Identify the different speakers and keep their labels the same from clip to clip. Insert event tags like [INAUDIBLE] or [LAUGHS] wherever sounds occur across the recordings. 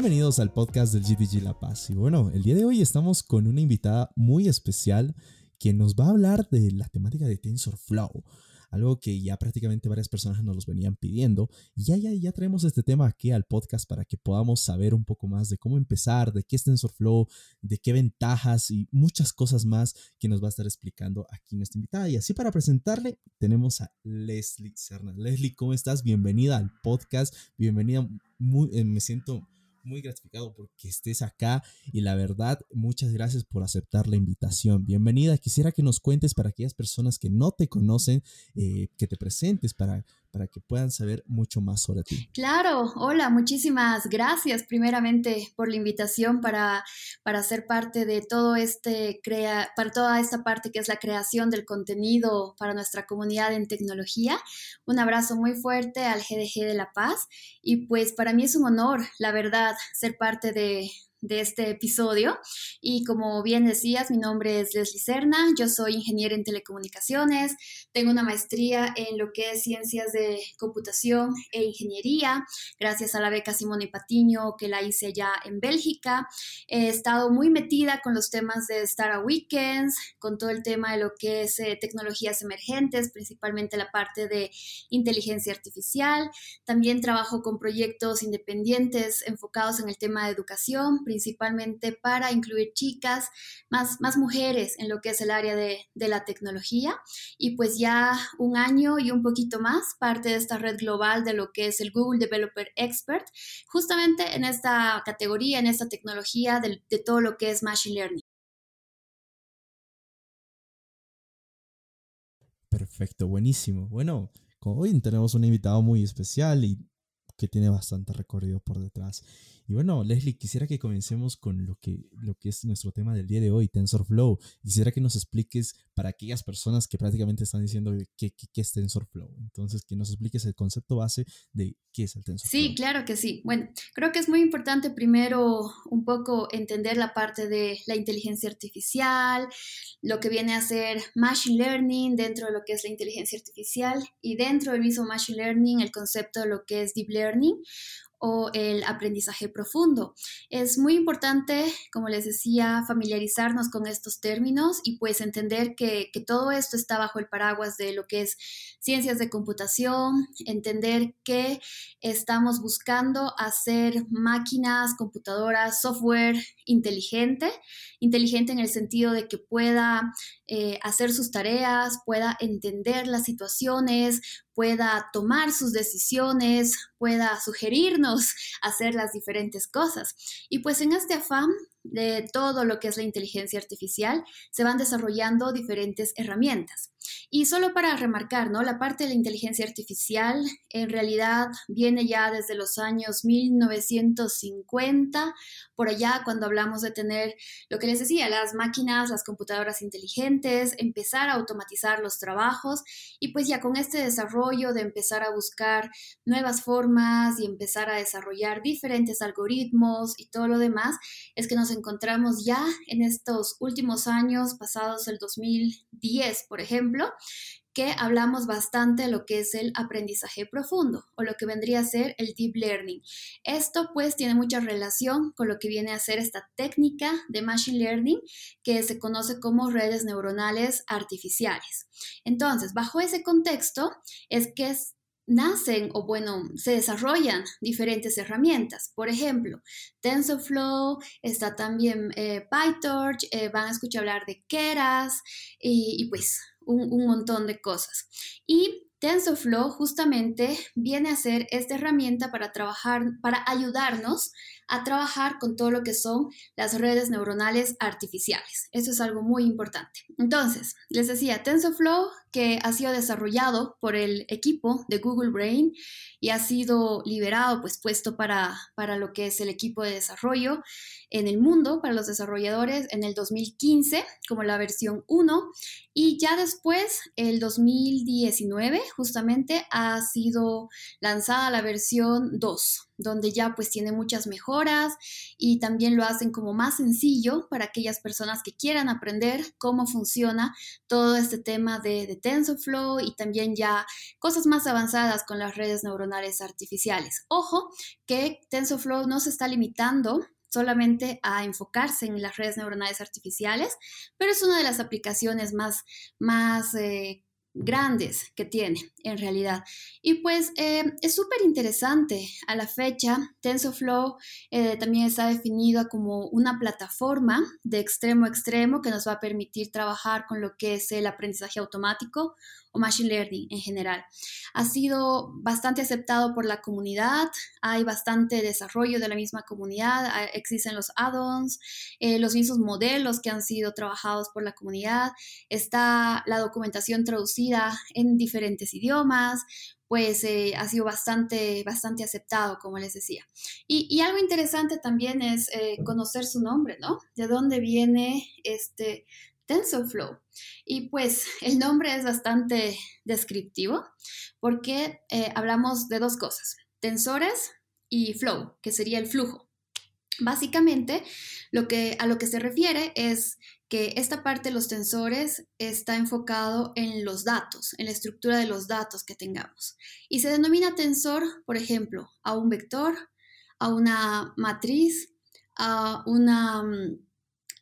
Speaker 1: Bienvenidos al podcast del GTG La Paz. Y bueno, el día de hoy estamos con una invitada muy especial quien nos va a hablar de la temática de TensorFlow algo que ya prácticamente varias personas nos los venían pidiendo. Y ya, ya, ya traemos este tema aquí al podcast para que podamos saber un poco más de cómo empezar, de qué es TensorFlow, de qué ventajas y muchas cosas más que nos va a estar explicando aquí nuestra invitada. Y así para presentarle tenemos a Leslie Serna. Leslie, ¿cómo estás? Bienvenida al podcast. Bienvenida. Muy, eh, me siento muy gratificado porque estés acá y la verdad, muchas gracias por aceptar la invitación. Bienvenida. Quisiera que nos cuentes para aquellas personas que no te conocen, eh, que te presentes para para que puedan saber mucho más sobre ti.
Speaker 2: Claro, hola, muchísimas gracias primeramente por la invitación para, para ser parte de todo este, crea, para toda esta parte que es la creación del contenido para nuestra comunidad en tecnología. Un abrazo muy fuerte al GDG de La Paz y pues para mí es un honor, la verdad, ser parte de, de este episodio. Y como bien decías, mi nombre es Leslie Serna, yo soy ingeniera en telecomunicaciones, tengo una maestría en lo que es ciencias de computación e ingeniería, gracias a la beca Simone Patiño que la hice ya en Bélgica. He estado muy metida con los temas de Startup Weekends, con todo el tema de lo que es eh, tecnologías emergentes, principalmente la parte de inteligencia artificial. También trabajo con proyectos independientes enfocados en el tema de educación, principalmente para incluir chicas, más, más mujeres en lo que es el área de, la tecnología. Y pues ya un año y un poquito más, parte de esta red global de lo que es el Google Developer Expert, justamente en esta categoría, en esta tecnología de, de todo lo que es Machine Learning.
Speaker 1: Perfecto, buenísimo. Bueno, hoy tenemos un invitado muy especial y que tiene bastante recorrido por detrás. Y bueno, Leslie, quisiera que comencemos con lo que, lo que es nuestro tema del día de hoy, TensorFlow. Quisiera que nos expliques para aquellas personas que prácticamente están diciendo qué, qué, es TensorFlow. Entonces, que nos expliques el concepto base de qué es el TensorFlow.
Speaker 2: Sí, claro que sí. Bueno, creo que es muy importante primero un poco entender la parte de la inteligencia artificial, lo que viene a ser Machine Learning dentro de lo que es la inteligencia artificial y dentro del mismo Machine Learning el concepto de lo que es Deep Learning o el aprendizaje profundo. Es muy importante, como les decía, familiarizarnos con estos términos y pues entender que, todo esto está bajo el paraguas de lo que es ciencias de computación, entender que estamos buscando hacer máquinas, computadoras, software inteligente, inteligente en el sentido de que pueda eh, hacer sus tareas, pueda entender las situaciones, pueda tomar sus decisiones, pueda sugerirnos [LAUGHS] hacer las diferentes cosas. Y pues en este afán de todo lo que es la inteligencia artificial, se van desarrollando diferentes herramientas. Y solo para remarcar, ¿no? La parte de la inteligencia artificial en realidad viene ya desde los años 1950, por allá cuando hablamos de tener lo que les decía, las máquinas, las computadoras inteligentes, empezar a automatizar los trabajos y pues ya con este desarrollo de empezar a buscar nuevas formas y empezar a desarrollar diferentes algoritmos y todo lo demás, es que nos encontramos ya en estos últimos años, pasados el 2010, por ejemplo, que hablamos bastante de lo que es el aprendizaje profundo o lo que vendría a ser el deep learning. Esto pues tiene mucha relación con lo que viene a ser esta técnica de machine learning que se conoce como redes neuronales artificiales. Entonces, bajo ese contexto es que nacen o bueno, se desarrollan diferentes herramientas. Por ejemplo, TensorFlow, está también eh, PyTorch, eh, van a escuchar hablar de Keras y, pues un, un, montón de cosas. Y TensorFlow justamente viene a ser esta herramienta para trabajar, para ayudarnos a trabajar con todo lo que son las redes neuronales artificiales. Eso es algo muy importante. Entonces, les decía, TensorFlow, que ha sido desarrollado por el equipo de Google Brain y ha sido liberado, pues puesto para, para lo que es el equipo de desarrollo en el mundo, para los desarrolladores, en el 2015 como la versión 1 y ya después, el 2019, justamente ha sido lanzada la versión 2 donde ya pues tiene muchas mejoras y también lo hacen como más sencillo para aquellas personas que quieran aprender cómo funciona todo este tema de, TensorFlow y también ya cosas más avanzadas con las redes neuronales artificiales. Ojo que TensorFlow no se está limitando solamente a enfocarse en las redes neuronales artificiales, pero es una de las aplicaciones más, más eh, grandes que tiene en realidad. Y pues eh, es súper interesante. A la fecha, TensorFlow eh, también está definido como una plataforma de extremo a extremo que nos va a permitir trabajar con lo que es el aprendizaje automático o machine learning en general. Ha sido bastante aceptado por la comunidad, hay bastante desarrollo de la misma comunidad, existen los add-ons, eh, los mismos modelos que han sido trabajados por la comunidad, está la documentación traducida en diferentes idiomas, pues eh, ha sido bastante, bastante aceptado, como les decía. Y, algo interesante también es eh, conocer su nombre, ¿no? De dónde viene este TensorFlow. Y pues el nombre es bastante descriptivo porque eh, hablamos de dos cosas, tensores y flow, que sería el flujo. Básicamente, lo que, a lo que se refiere es que esta parte de los tensores está enfocado en los datos, en la estructura de los datos que tengamos. Y se denomina tensor, por ejemplo, a un vector, a una matriz, a una mm,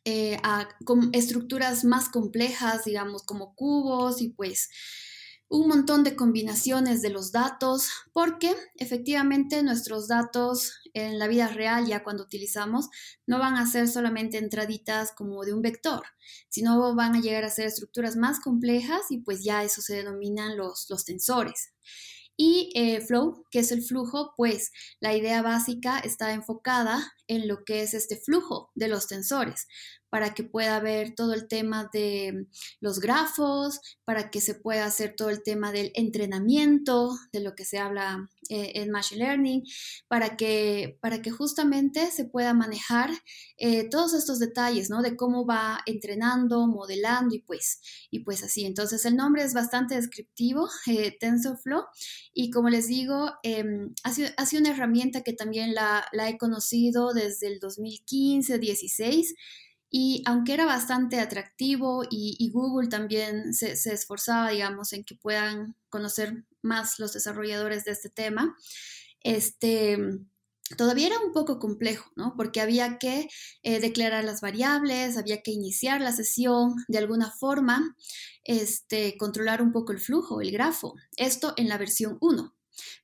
Speaker 2: eh, a estructuras más complejas, digamos, como cubos y pues un montón de combinaciones de los datos, porque efectivamente nuestros datos en la vida real, ya cuando utilizamos, no van a ser solamente entraditas como de un vector, sino van a llegar a ser estructuras más complejas y pues ya eso se denominan los, los tensores. Y eh, flow, que es el flujo, pues la idea básica está enfocada en lo que es este flujo de los tensores, para que pueda ver todo el tema de los grafos, para que se pueda hacer todo el tema del entrenamiento, de lo que se habla eh, en Machine Learning, para que, para que justamente se pueda manejar eh, todos estos detalles, ¿no? De cómo va entrenando, modelando y pues, y pues así. Entonces el nombre es bastante descriptivo, eh, TensorFlow, y como les digo, em, ha, sido, una herramienta que también la, la he conocido desde el 2015-16 y aunque era bastante atractivo y, Google también se, esforzaba, digamos, en que puedan conocer más los desarrolladores de este tema, este, todavía era un poco complejo, ¿no? Porque había que eh, declarar las variables, había que iniciar la sesión de alguna forma, este, controlar un poco el flujo, el grafo. Esto en la versión 1.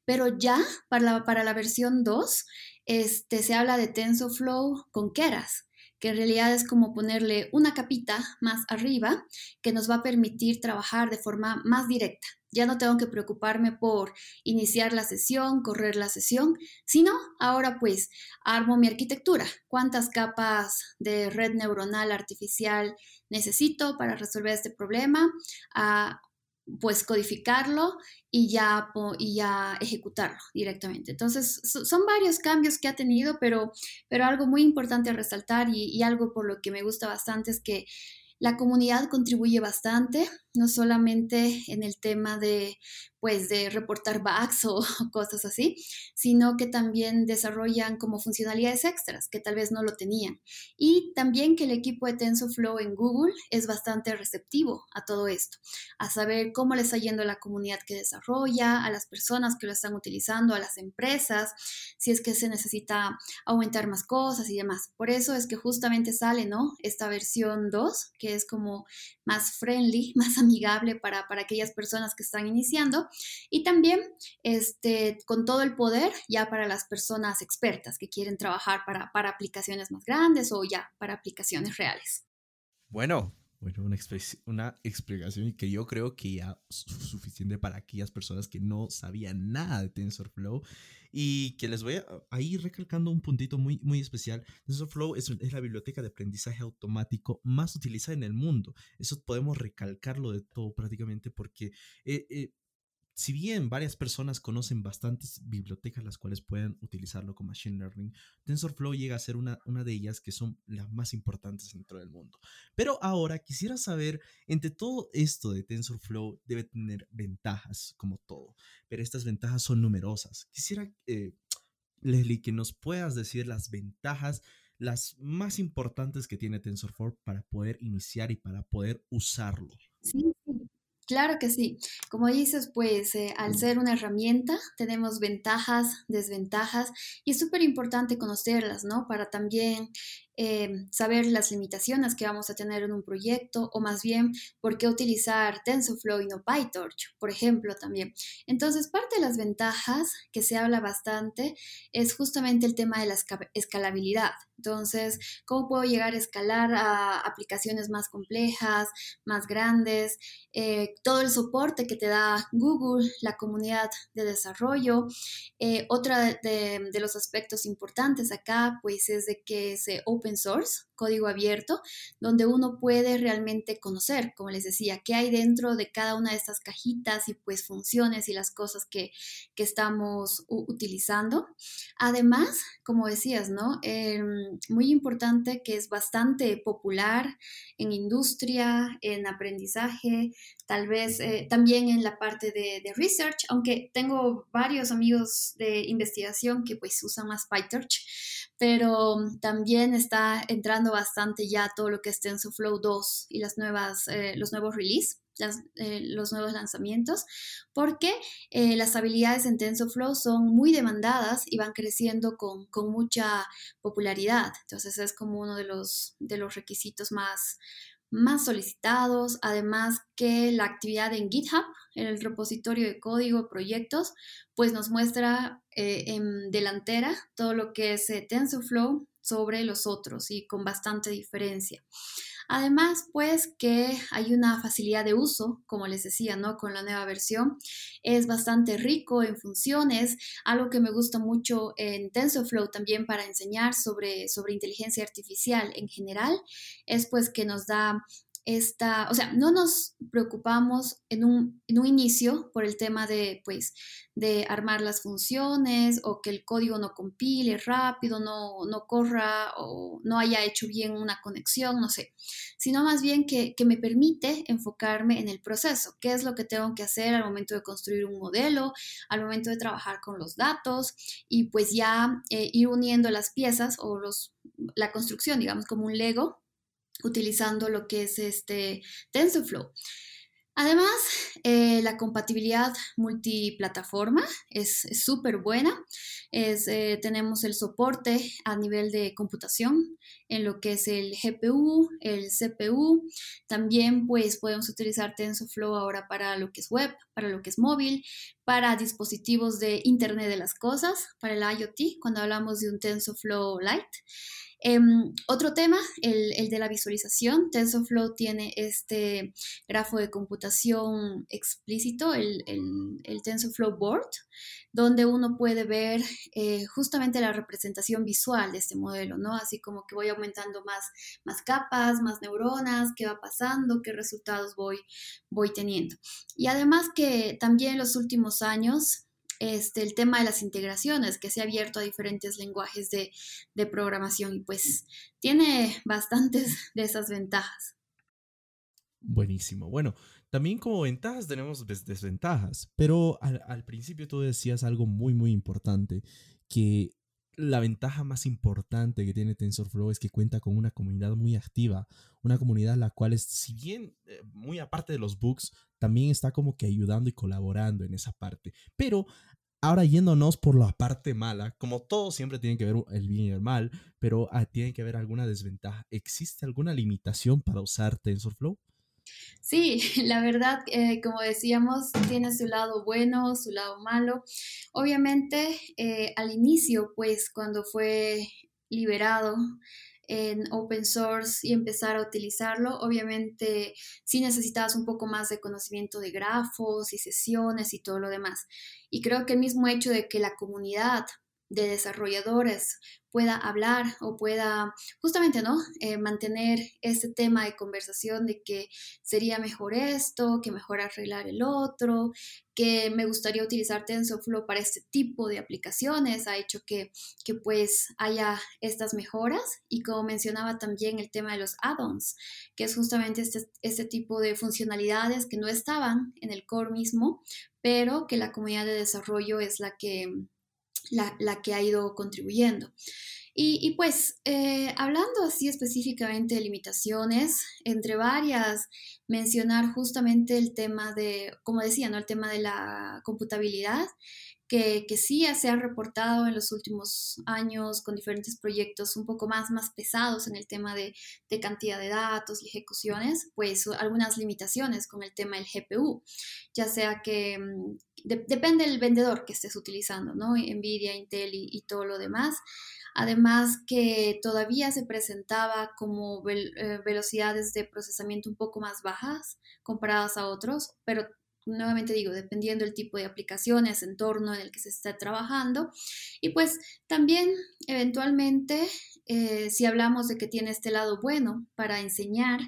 Speaker 2: Pero ya para la, para la versión 2, este, se habla de TensorFlow con Keras que en realidad es como ponerle una capita más arriba que nos va a permitir trabajar de forma más directa. Ya no tengo que preocuparme por iniciar la sesión, correr la sesión, sino ahora pues armo mi arquitectura. ¿Cuántas capas de red neuronal artificial necesito para resolver este problema? Ah, pues codificarlo y ya, y ya ejecutarlo directamente. Entonces, son varios cambios que ha tenido, pero, pero algo muy importante a resaltar y, y algo por lo que me gusta bastante es que la comunidad contribuye bastante, no solamente en el tema de, pues, de reportar bugs o [LAUGHS] cosas así, sino que también desarrollan como funcionalidades extras que tal vez no lo tenían. Y también que el equipo de TensorFlow en Google es bastante receptivo a todo esto, a saber cómo le está yendo a la comunidad que desarrolla, a las personas que lo están utilizando, a las empresas, si es que se necesita aumentar más cosas y demás. Por eso es que justamente sale, ¿no? Esta versión 2, que es como más friendly, [LAUGHS] más amigable para, para aquellas personas que están iniciando y también este, con todo el poder ya para las personas expertas que quieren trabajar para, para aplicaciones más grandes o ya para aplicaciones reales.
Speaker 1: Bueno, bueno, una, una explicación que yo creo que ya es suficiente para aquellas personas que no sabían nada de TensorFlow y que les voy a, ir recalcando un puntito muy, muy especial. TensorFlow es, es, la biblioteca de aprendizaje automático más utilizada en el mundo. Eso podemos recalcarlo de todo prácticamente porque eh, eh, si bien varias personas conocen bastantes bibliotecas las cuales pueden utilizarlo con Machine Learning, TensorFlow llega a ser una, una de ellas que son las más importantes dentro del mundo. Pero ahora quisiera saber, entre todo esto de TensorFlow debe tener ventajas como todo, pero estas ventajas son numerosas. Quisiera eh, Leslie, que nos puedas decir las ventajas, las más importantes que tiene TensorFlow para poder iniciar y para poder usarlo.
Speaker 2: Sí, Claro que sí. Como dices, pues eh, al ser una herramienta tenemos ventajas, desventajas y es súper importante conocerlas, ¿no? Para también Em, saber las limitaciones que vamos a tener en un proyecto o más bien por qué utilizar TensorFlow y no PyTorch, por ejemplo, también. Entonces, parte de las ventajas que se habla bastante es justamente el tema de la escalabilidad. Entonces, ¿cómo puedo llegar a escalar a aplicaciones más complejas, más grandes? Eh, todo el soporte que te da Google, la comunidad de desarrollo. Eh, otra de, de, los aspectos importantes acá, pues, es de que se open source, código abierto, donde uno puede realmente conocer, como les decía, qué hay dentro de cada una de estas cajitas y pues funciones y las cosas que, que estamos utilizando. Además, como decías, ¿no? Em, muy importante que es bastante popular en industria, en aprendizaje, tal vez eh, también en la parte de, de, research, aunque tengo varios amigos de investigación que pues usan más PyTorch, pero también está entrando bastante ya todo lo que es TensorFlow 2 y las nuevas, eh, los nuevos release. Eh, los nuevos lanzamientos, porque eh, las habilidades en TensorFlow son muy demandadas y van creciendo con, con, mucha popularidad. Entonces es como uno de los, de los requisitos más, más solicitados, además que la actividad en GitHub, en el repositorio de código, proyectos, pues nos muestra eh, en delantera todo lo que es eh, TensorFlow sobre los otros y con bastante diferencia. Además, pues que hay una facilidad de uso, como les decía, ¿no? Con la nueva versión. Es bastante rico en funciones, algo que me gusta mucho en TensorFlow también para enseñar sobre, sobre inteligencia artificial en general, es pues que nos da esta, o sea, no nos preocupamos en un, inicio por el tema de, pues, de armar las funciones o que el código no compile rápido, no, no corra o no haya hecho bien una conexión, no sé, sino más bien que, que me permite enfocarme en el proceso, qué es lo que tengo que hacer al momento de construir un modelo, al momento de trabajar con los datos y pues ya eh, ir uniendo las piezas o los, la construcción, digamos, como un Lego utilizando lo que es este TensorFlow. Además, eh, la compatibilidad multiplataforma es súper buena. Eh, tenemos el soporte a nivel de computación en lo que es el GPU, el CPU. También pues podemos utilizar TensorFlow ahora para lo que es web, para lo que es móvil, para dispositivos de Internet de las Cosas, para el IoT, cuando hablamos de un TensorFlow Lite. Em, otro tema, el, de la visualización. TensorFlow tiene este grafo de computación explícito, el, TensorFlow Board, donde uno puede ver eh, justamente la representación visual de este modelo, ¿no? Así como que voy aumentando más, más capas, más neuronas, qué va pasando, qué resultados voy, voy teniendo. Y además que también en los últimos años este, el tema de las integraciones, que se ha abierto a diferentes lenguajes de, programación y pues tiene bastantes de esas ventajas.
Speaker 1: Buenísimo. Bueno, también como ventajas tenemos desventajas, pero al, al, principio tú decías algo muy, muy importante, que la ventaja más importante que tiene TensorFlow es que cuenta con una comunidad muy activa, una comunidad la cual es, si bien eh, muy aparte de los bugs, también está como que ayudando y colaborando en esa parte. Pero ahora yéndonos por la parte mala, como todo siempre tiene que ver el bien y el mal, pero ah, tiene que haber alguna desventaja. ¿Existe alguna limitación para usar TensorFlow?
Speaker 2: Sí, [LAUGHS] la verdad, eh, como decíamos, tiene su lado bueno, su lado malo. Obviamente, eh, al inicio, pues cuando fue liberado en open source y empezar a utilizarlo, obviamente sí necesitabas un poco más de conocimiento de grafos y sesiones y todo lo demás. Y creo que el mismo hecho de que la comunidad de desarrolladores pueda hablar o pueda justamente, ¿no? Eh, mantener ese tema de conversación de que sería mejor esto, que mejor arreglar el otro, que me gustaría utilizar TensorFlow para este tipo de aplicaciones, ha hecho que, que pues haya estas mejoras y como mencionaba también el tema de los add-ons, que es justamente este, este tipo de funcionalidades que no estaban en el core mismo, pero que la comunidad de desarrollo es la que la, que ha ido contribuyendo. Y, pues, eh, hablando así específicamente de limitaciones, entre varias, mencionar justamente el tema de, como decía, ¿no? El tema de la computabilidad, que, que, sí se ha reportado en los últimos años con diferentes proyectos un poco más, más pesados en el tema de, de cantidad de datos y ejecuciones, pues algunas limitaciones con el tema del GPU, ya sea que depende del vendedor que estés utilizando, ¿no? Nvidia, Intel y, y todo lo demás. Además que todavía se presentaba como eh, velocidades de procesamiento un poco más bajas comparadas a otros, pero nuevamente digo, dependiendo del tipo de aplicaciones, entorno en el que se está trabajando. Y pues también eventualmente, eh, si hablamos de que tiene este lado bueno para enseñar,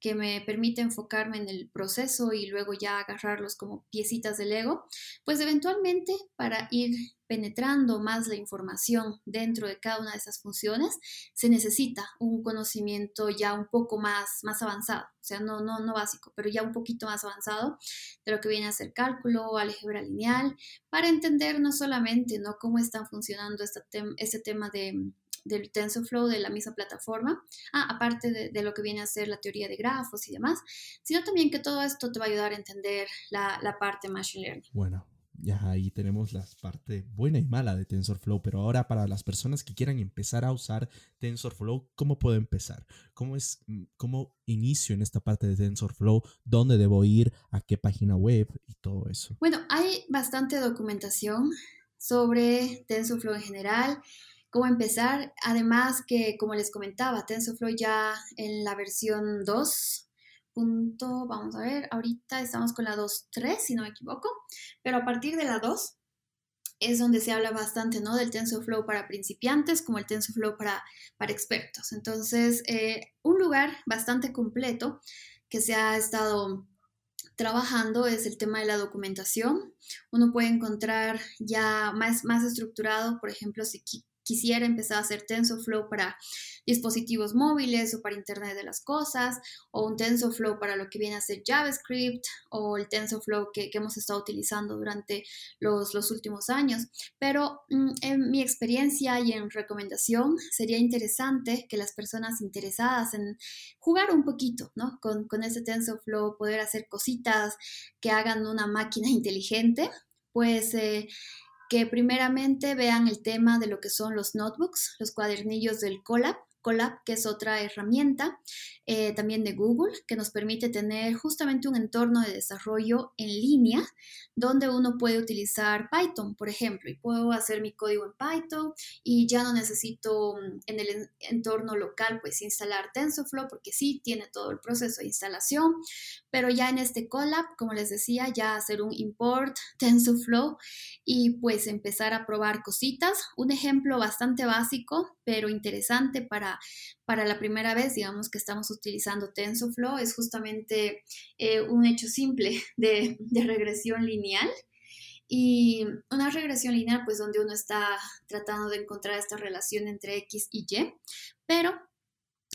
Speaker 2: que me permite enfocarme en el proceso y luego ya agarrarlos como piecitas de Lego, pues eventualmente para ir penetrando más la información dentro de cada una de esas funciones, se necesita un conocimiento ya un poco más, más avanzado, o sea, no, no, no básico, pero ya un poquito más avanzado de lo que viene a ser cálculo, álgebra lineal, para entender no solamente ¿no? cómo están funcionando este, este tema de del TensorFlow de la misma plataforma, ah, aparte de, lo que viene a ser la teoría de grafos y demás, sino también que todo esto te va a ayudar a entender la, la parte Machine Learning.
Speaker 1: Bueno, ya ahí tenemos la parte buena y mala de TensorFlow, pero ahora para las personas que quieran empezar a usar TensorFlow, ¿cómo puedo empezar? ¿Cómo es cómo inicio en esta parte de TensorFlow? ¿Dónde debo ir? ¿A qué página web? Y todo eso.
Speaker 2: Bueno, hay bastante documentación sobre TensorFlow en general cómo empezar. Además que, como les comentaba, TensorFlow ya en la versión 2. Punto, vamos a ver, ahorita estamos con la 2.3, si no me equivoco, pero a partir de la 2 es donde se habla bastante, ¿no? Del TensorFlow para principiantes como el TensorFlow para, para expertos. Entonces, eh, un lugar bastante completo que se ha estado trabajando es el tema de la documentación. Uno puede encontrar ya más, más estructurado, por ejemplo, si quisiera empezar a hacer TensorFlow para dispositivos móviles o para Internet de las Cosas, o un TensorFlow para lo que viene a ser JavaScript, o el TensorFlow que, hemos estado utilizando durante los, últimos años. Pero mm, en mi experiencia y en recomendación, sería interesante que las personas interesadas en jugar un poquito ¿no? con, con ese TensorFlow, poder hacer cositas que hagan una máquina [LAUGHS] inteligente, pues... Eh, que primeramente vean el tema de lo que son los notebooks, los cuadernillos del Colab, Colab, que es otra herramienta eh, también de Google, que nos permite tener justamente un entorno de desarrollo en línea donde uno puede utilizar Python, por ejemplo, y puedo hacer mi código en Python y ya no necesito mm, en el entorno local pues instalar TensorFlow porque sí tiene todo el proceso de instalación, pero ya en este Colab, como les decía, ya hacer un import [LAUGHS] TensorFlow y pues empezar a probar cositas. Un ejemplo bastante básico, pero interesante para, para la primera vez, digamos que estamos utilizando TensorFlow, es justamente eh, un hecho simple [LAUGHS] de, regresión lineal. Y una regresión lineal, pues donde uno está tratando de encontrar esta relación entre X y Y, pero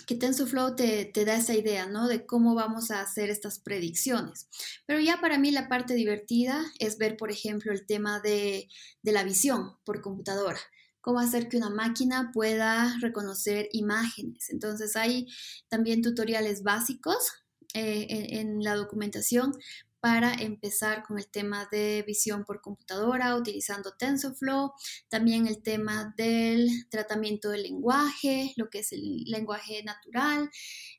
Speaker 2: que TensorFlow te, da esa idea, ¿no? De cómo vamos a hacer estas predicciones. Pero ya para mí la parte divertida es ver, por ejemplo, el tema de la visión por computadora cómo hacer que una máquina pueda reconocer imágenes. Entonces hay también tutoriales básicos eh, en, la documentación para empezar con el tema de visión por computadora utilizando TensorFlow, también el tema del tratamiento del lenguaje, lo que es el lenguaje natural,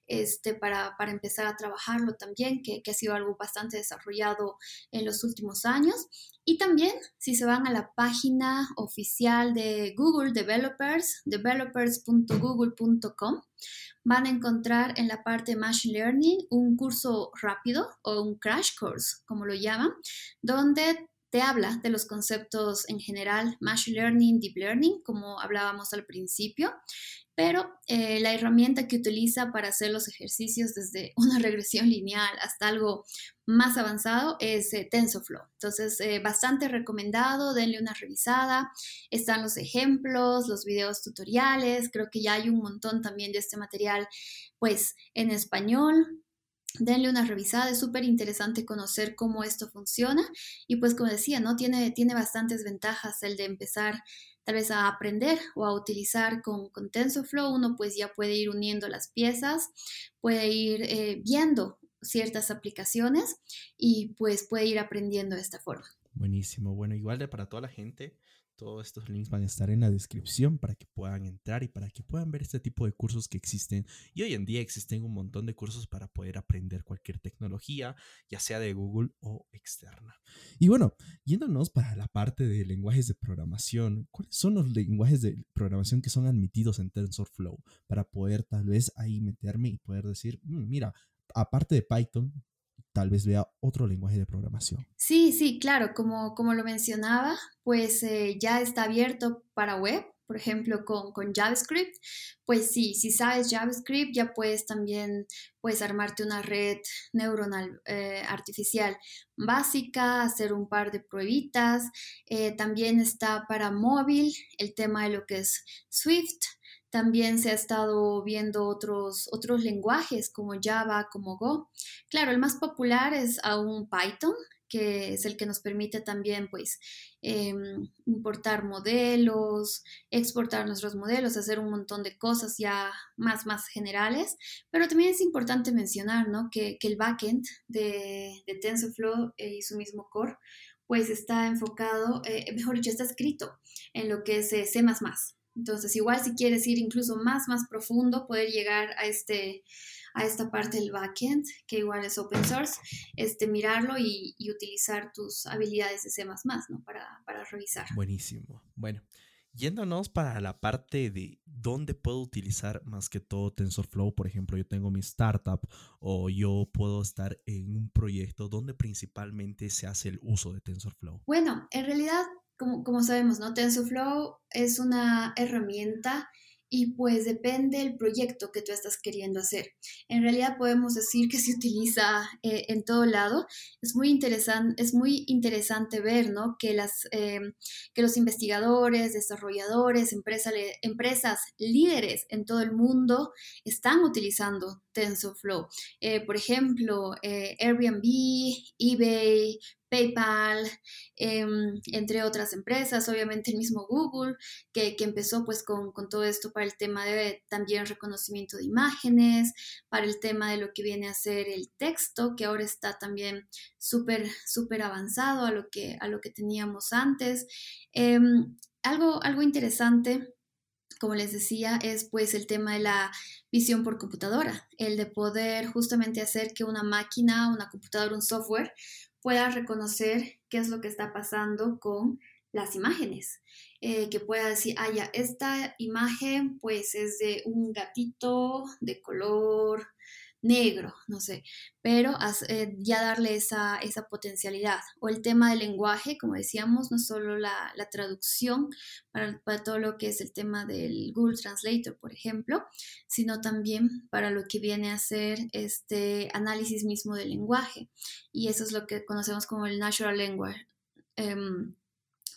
Speaker 2: este, para, empezar a trabajarlo también, que, que ha sido algo bastante desarrollado en los últimos años. Y también, si se van a la página oficial de Google Developers, developers.google.com, van a encontrar en la parte Machine Learning un curso rápido o un crash course, como lo llaman, donde te habla de los conceptos en general, Machine Learning, Deep Learning, como hablábamos al principio, pero eh, la herramienta que utiliza para hacer los ejercicios desde [LAUGHS] una regresión lineal hasta algo más avanzado es eh, TensorFlow. Entonces, eh, bastante recomendado, denle una revisada. Están los ejemplos, los videos tutoriales, creo que ya hay un montón también de este material, pues, en español. Denle una revisada, es súper interesante conocer cómo esto funciona y pues como decía, ¿no? Tiene, tiene bastantes ventajas el de empezar tal vez a aprender o a utilizar con, con TensorFlow, uno pues ya puede ir uniendo las piezas, puede ir eh, viendo ciertas aplicaciones y pues puede ir aprendiendo de esta forma.
Speaker 1: Buenísimo, bueno, igual de para toda la gente, todos estos links van a estar en la descripción para que puedan entrar y para que puedan ver este tipo de cursos que existen. Y hoy en día existen un montón de cursos para poder aprender cualquier tecnología, ya sea de Google o externa. Y bueno, yéndonos para la parte de lenguajes de programación, ¿cuáles son los lenguajes de programación que son admitidos en TensorFlow? Para poder tal vez ahí meterme y poder decir, mm, mira, aparte de Python, tal vez vea otro lenguaje de programación.
Speaker 2: Sí, sí, claro, como, como lo mencionaba, pues eh, ya está abierto para web, por ejemplo, con, con, JavaScript, pues sí, si sabes JavaScript ya puedes también puedes armarte una red neuronal eh, artificial básica, hacer un par de pruebitas. Eh, también está para móvil el tema de lo que es Swift. También se ha estado viendo otros, otros lenguajes como Java, como Go. Claro, el más popular es aún Python, que es el que nos permite también pues em, importar modelos, exportar nuestros modelos, hacer un montón de cosas ya más, más generales. Pero también es importante mencionar ¿no? que, el backend de, de TensorFlow y su mismo core pues está enfocado, eh, mejor dicho, está escrito en lo que es eh, C++. Entonces, igual si quieres ir incluso más, más profundo, poder llegar a, este, a esta parte del backend, que igual es open source, este, mirarlo y, utilizar tus habilidades de C++, ¿no? Para, para revisar.
Speaker 1: Buenísimo. Bueno, Yéndonos para la parte de dónde puedo utilizar más que todo TensorFlow, por ejemplo, yo tengo mi startup o yo puedo estar en un proyecto donde principalmente se hace el uso de TensorFlow.
Speaker 2: Bueno, en realidad como, sabemos, ¿no? TensorFlow es una herramienta y pues depende del proyecto que tú estás queriendo hacer. En realidad podemos decir que [LAUGHS] se utiliza eh, en todo lado. Es muy, interesante, es muy interesante ver ¿no? que, las, eh, que los investigadores, desarrolladores, empresas, líderes en todo el mundo están utilizando TensorFlow. Eh, por ejemplo, Airbnb, eBay, PayPal, em, entre otras empresas, obviamente el mismo Google, que, empezó pues con, todo esto para el tema de también reconocimiento de imágenes, para el tema de lo que viene a ser el texto, que ahora está también súper, súper avanzado a lo, que, a lo que teníamos antes. Em, algo, algo interesante como les decía, es pues el tema de la visión por computadora, el de poder justamente hacer que una máquina, una computadora, un software pueda reconocer qué es lo que está pasando con las imágenes, eh, que pueda decir, ah, ya, esta imagen pues es de un gatito de color negro, no sé, pero eh, ya darle esa, esa, potencialidad. O el tema del lenguaje, como decíamos, no solo la, la traducción para, para, todo lo que es el tema del Google Translator, por ejemplo, sino también para lo que viene a ser este análisis mismo del lenguaje. Y eso es lo que conocemos como el Natural Language. Em,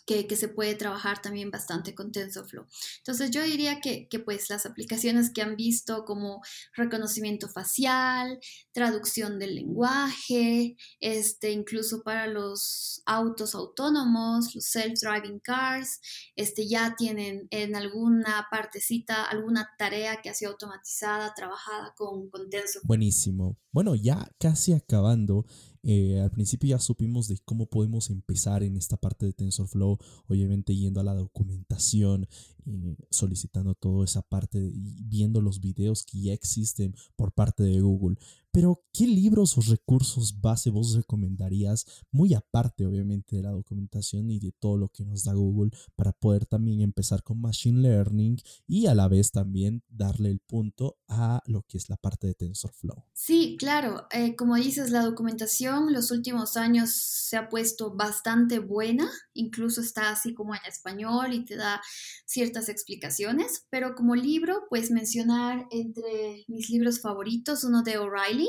Speaker 2: que, se puede trabajar también bastante con TensorFlow. Entonces yo diría que, pues las aplicaciones que han visto como reconocimiento facial, traducción del lenguaje, este, incluso para los autos autónomos, los self-driving cars, este, ya tienen en alguna partecita alguna tarea que ha sido automatizada, trabajada con, con TensorFlow.
Speaker 1: Buenísimo. Bueno, ya casi acabando, eh, al principio ya supimos de cómo podemos empezar en esta parte de TensorFlow, obviamente yendo a la documentación, eh, solicitando toda esa parte y viendo los videos que ya existen por parte de Google. Pero, ¿qué libros o recursos base vos recomendarías, muy aparte obviamente de la documentación y de todo lo que nos da Google, para poder también empezar con Machine Learning y a la vez también darle el punto a lo que es la parte de TensorFlow?
Speaker 2: Sí, claro. Eh, como dices, la documentación los últimos años se ha puesto bastante buena, incluso está así como en español y te da ciertas explicaciones, pero como libro, pues mencionar entre mis libros favoritos uno de O'Reilly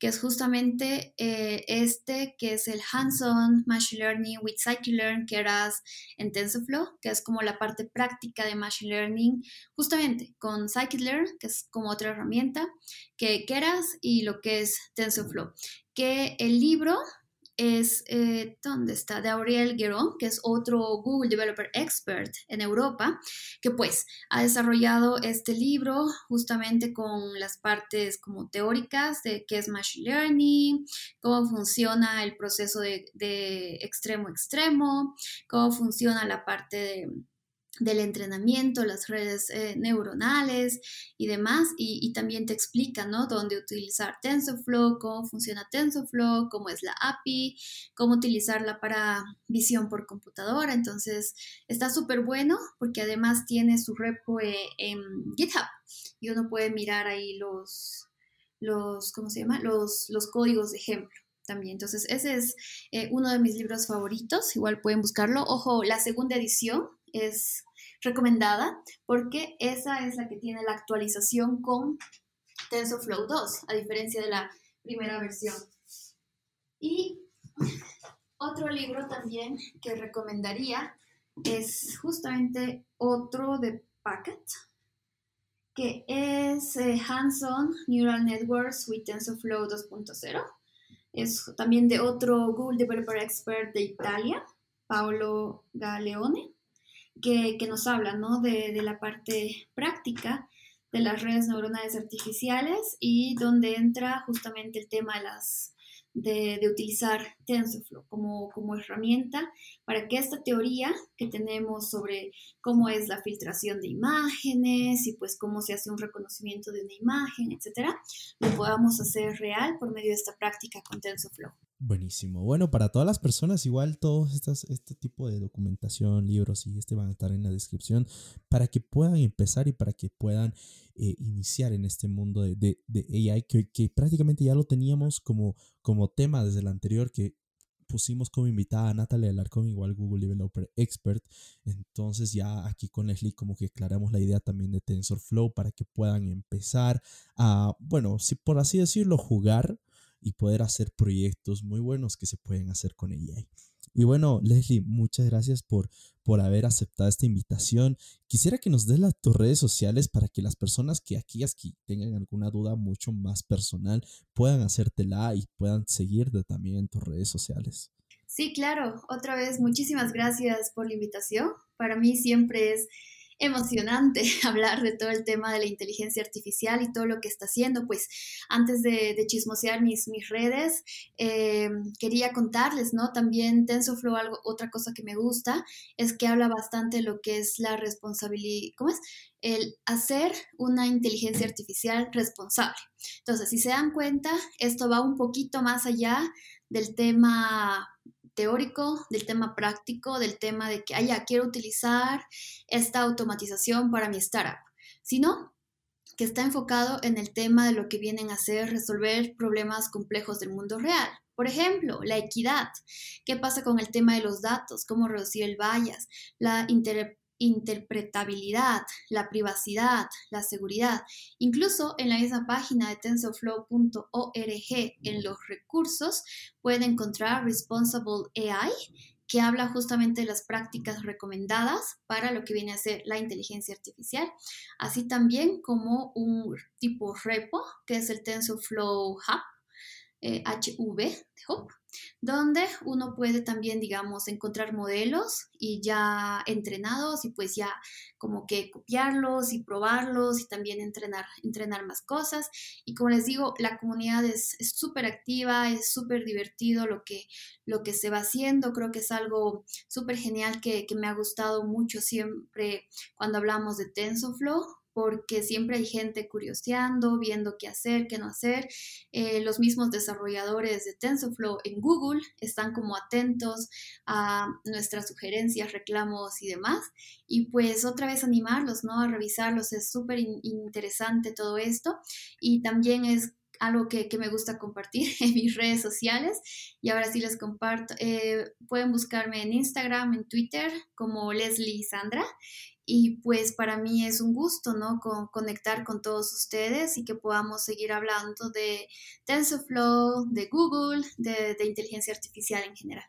Speaker 2: que es justamente eh, este, que es el hands-on Machine Learning with Scikit-Learn que harás en TensorFlow, que es como la parte práctica de Machine Learning, justamente con Scikit-Learn, que es como otra herramienta, que quieras y lo que es TensorFlow. Que el libro es, eh, ¿dónde está? De Auriel Guéron, que es otro Google Developer Expert en Europa, que pues ha desarrollado este libro justamente con las partes como teóricas de qué es Machine Learning, cómo funciona el proceso de, de extremo a extremo, cómo funciona la parte de del entrenamiento, las redes eh, neuronales y demás, y, también te explica, ¿no? Dónde utilizar TensorFlow, cómo funciona TensorFlow, cómo es la API, cómo utilizarla para visión por computadora. Entonces, está súper bueno porque además tiene su repo eh, en GitHub y uno puede mirar ahí los, los ¿cómo se llama? Los, los códigos de ejemplo. También. Entonces, ese es eh, uno de mis libros favoritos. Igual pueden buscarlo. Ojo, la segunda edición es recomendada porque esa es la que tiene la actualización con TensorFlow 2, a diferencia de la primera versión. Y otro libro también que recomendaría es justamente otro de Packet, que es eh, Hands-on Neural Networks with TensorFlow 2.0. Es también de otro Google Developer Expert de Italia, Paolo Galeone que, nos habla ¿no? de, de, la parte práctica de las redes neuronales artificiales y donde entra justamente el tema de las de, utilizar TensorFlow como, como herramienta para que esta teoría que tenemos sobre cómo es la filtración de imágenes y pues cómo se hace un reconocimiento de una imagen, etcétera, lo podamos hacer real por medio de esta práctica con TensorFlow.
Speaker 1: Buenísimo. Bueno, para todas las personas, igual todos estas, este tipo de documentación, libros y este van a estar en la descripción para que puedan empezar y para que puedan eh, iniciar en este mundo de, de, AI que, que, prácticamente ya lo teníamos como, como tema desde el anterior que pusimos como invitada a Natalia Alarcón, igual Google Developer Expert. Entonces ya aquí con Leslie como que aclaramos la idea también de TensorFlow para que puedan empezar a, bueno, si por así decirlo, jugar y poder hacer proyectos muy buenos que se pueden hacer con AI. Y bueno, Leslie, muchas gracias por, por haber aceptado esta invitación. Quisiera que nos des las tus redes sociales para que las personas que aquí, aquí tengan alguna duda mucho más personal puedan hacértela y puedan seguirte también en tus redes sociales.
Speaker 2: Sí, claro. Otra vez, muchísimas gracias por la invitación. Para mí siempre es emocionante [LAUGHS] hablar de todo el tema de la inteligencia artificial y todo lo que está haciendo. Pues antes de, chismosear mis, mis redes, eh, quería contarles, ¿no? También TensorFlow, algo, otra cosa que me gusta es que habla bastante de lo que es la responsabilidad, ¿cómo es? El hacer una inteligencia artificial responsable. Entonces, si se dan cuenta, esto va un poquito más allá del tema teórico, del tema práctico, del tema de que, ah, ya, quiero utilizar esta automatización para mi startup, sino que está enfocado en el tema de lo que vienen a ser resolver problemas complejos del mundo real. Por ejemplo, la equidad. ¿Qué pasa con el tema de los datos? ¿Cómo reducir el bias? La interpretabilidad, la privacidad, la seguridad. Incluso en la misma página de tensorflow.org, en los recursos, pueden encontrar Responsible AI, que habla justamente de las prácticas recomendadas para lo que viene a ser la inteligencia artificial, así también como un tipo repo, que es el TensorFlow Hub, HV, eh, donde uno puede también, digamos, encontrar modelos y ya entrenados y pues ya como que copiarlos y probarlos y también entrenar, entrenar más cosas. Y como les digo, la comunidad es súper activa, es súper divertido lo que, lo que se va haciendo. Creo que es algo súper genial que, que me ha gustado mucho siempre cuando hablamos de TensorFlow porque siempre hay gente curioseando, viendo qué hacer, qué no hacer. Eh, los mismos desarrolladores de TensorFlow en Google están como atentos a nuestras sugerencias, reclamos y demás. Y pues otra vez animarlos, ¿no? A revisarlos. Es súper interesante todo esto. Y también es algo que, me gusta compartir [LAUGHS] en mis redes sociales. Y ahora sí les comparto. Eh, pueden buscarme en Instagram, en Twitter como Leslie Sandra. Y pues para mí es un gusto, ¿no? Con, conectar con todos ustedes y que podamos seguir hablando de TensorFlow, de Google, de, inteligencia artificial en general.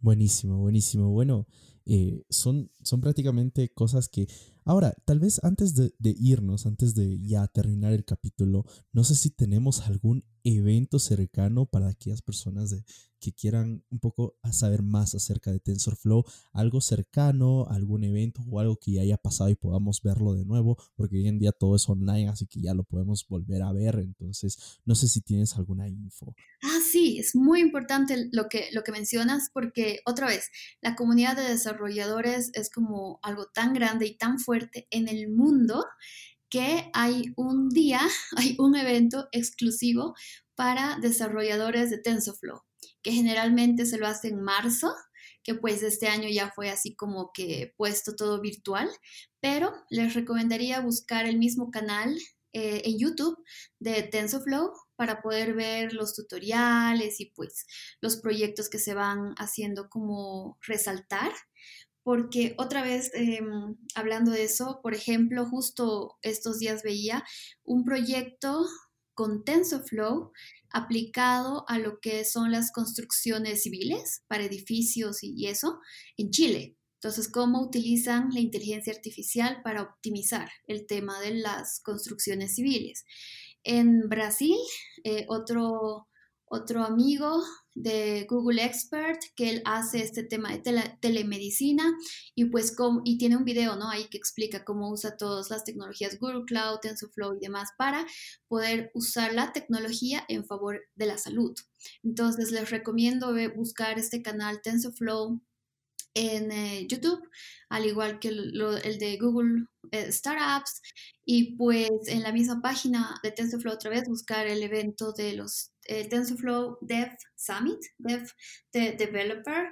Speaker 1: Buenísimo, buenísimo. Bueno, eh, son, son prácticamente cosas que... Ahora, tal vez antes de, irnos, antes de ya terminar el capítulo, no sé si tenemos algún evento cercano para aquellas personas de, que quieran un poco saber más acerca de TensorFlow, algo cercano, algún evento o algo que ya haya pasado y podamos verlo de nuevo, porque hoy en día todo es online, así que ya lo podemos volver a ver. Entonces, no sé si tienes alguna info.
Speaker 2: Ah, sí, es muy importante lo que, lo que mencionas, porque otra vez, la comunidad de desarrolladores es como algo tan grande y tan fuerte en el mundo que hay un día, [LAUGHS] hay un evento exclusivo para desarrolladores de TensorFlow generalmente se lo hace en marzo, que pues este año ya fue así como que puesto todo virtual, pero les recomendaría buscar el mismo canal eh, en YouTube de TensorFlow para poder ver los tutoriales y pues los proyectos que se van haciendo como resaltar. Porque otra vez, em, hablando de eso, por ejemplo, justo estos días veía un proyecto con TensorFlow aplicado a lo que son las construcciones civiles para edificios y, eso en Chile. Entonces, ¿cómo utilizan la inteligencia artificial para optimizar el tema de las construcciones civiles? En Brasil, eh, otro, otro amigo de Google Expert que él hace este tema de telemedicina y pues y tiene un video, ¿no? Ahí que explica cómo usa todas las tecnologías Google Cloud, TensorFlow y demás para poder usar la tecnología en favor de la salud. Entonces les recomiendo buscar este canal TensorFlow en eh, YouTube, al igual que el, de Google eh, Startups, y pues en la misma página de TensorFlow otra vez buscar el evento de los TensorFlow Dev Summit, Dev de Developer,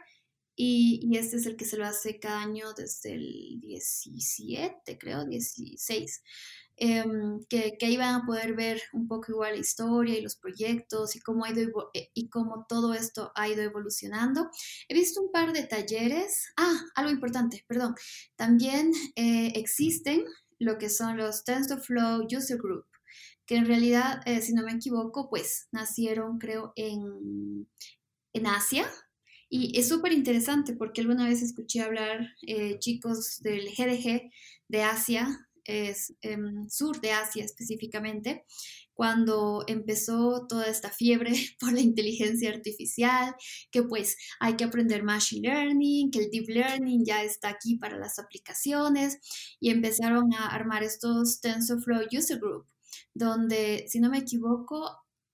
Speaker 2: y, y, este es el que se lo hace cada año desde el 17, creo, 16. Em, que, que, ahí van a poder ver un poco igual la historia y los proyectos y cómo, ha ido, eh, y cómo todo esto ha ido evolucionando. He visto un par de talleres. Ah, algo importante, perdón. También eh, existen lo que son los TensorFlow User Group, que en realidad, eh, si no me equivoco, pues nacieron creo en, en Asia, y es súper interesante porque alguna vez escuché hablar chicos del GDG de Asia es em, sur de Asia específicamente, cuando empezó toda esta fiebre [LAUGHS] por la inteligencia artificial, que pues hay que aprender machine learning, que el deep learning ya está aquí para las aplicaciones y empezaron a armar estos TensorFlow User Group, donde, si no me equivoco,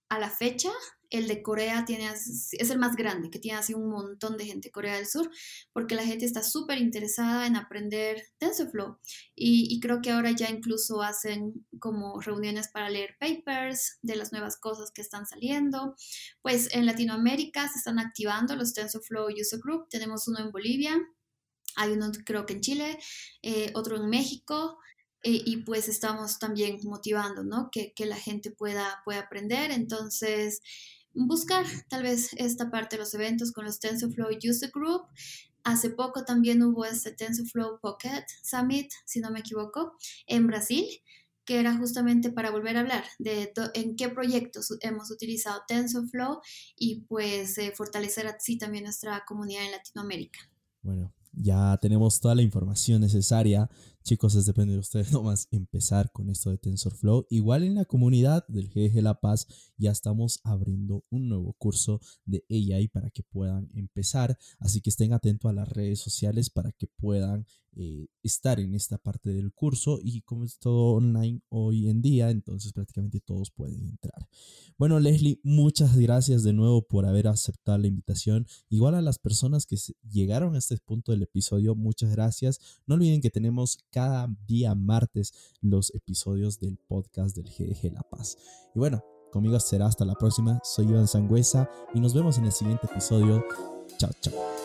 Speaker 2: a la fecha el de Corea tiene, es el más grande, que tiene así un montón de gente, Corea del Sur, porque la gente está súper interesada en aprender TensorFlow. Y, y, creo que ahora ya incluso hacen como reuniones para leer papers de las nuevas cosas que están saliendo. Pues en Latinoamérica se están activando los TensorFlow User Group. Tenemos uno en Bolivia, hay uno creo que en Chile, eh, otro en México. Eh, y pues estamos también motivando, ¿no? Que, que la gente pueda, pueda aprender. Entonces, buscar tal vez esta parte de los eventos con los TensorFlow User Group. Hace poco también hubo este TensorFlow Pocket Summit, si no me equivoco, en Brasil, que era justamente para volver a hablar de en qué proyectos hemos utilizado TensorFlow y pues eh, fortalecer así también nuestra comunidad en Latinoamérica.
Speaker 1: Bueno, ya tenemos toda la información necesaria Chicos, es depende de ustedes [LAUGHS] nomás empezar con esto de TensorFlow. Igual en la comunidad del GG La Paz ya estamos abriendo un nuevo curso de AI para que puedan empezar. Así que estén atentos a las redes sociales para que puedan eh, estar en esta parte del curso. Y como es todo online hoy en día, entonces prácticamente todos pueden entrar. Bueno, Leslie, muchas gracias de nuevo por haber aceptado la invitación. Igual a las personas que llegaron a este punto del episodio, muchas gracias. No olviden que tenemos cada día martes los episodios del podcast del GG La Paz. Y bueno, conmigo será hasta la próxima. Soy Iván Sangüesa y nos vemos en el siguiente episodio. Chao, chao.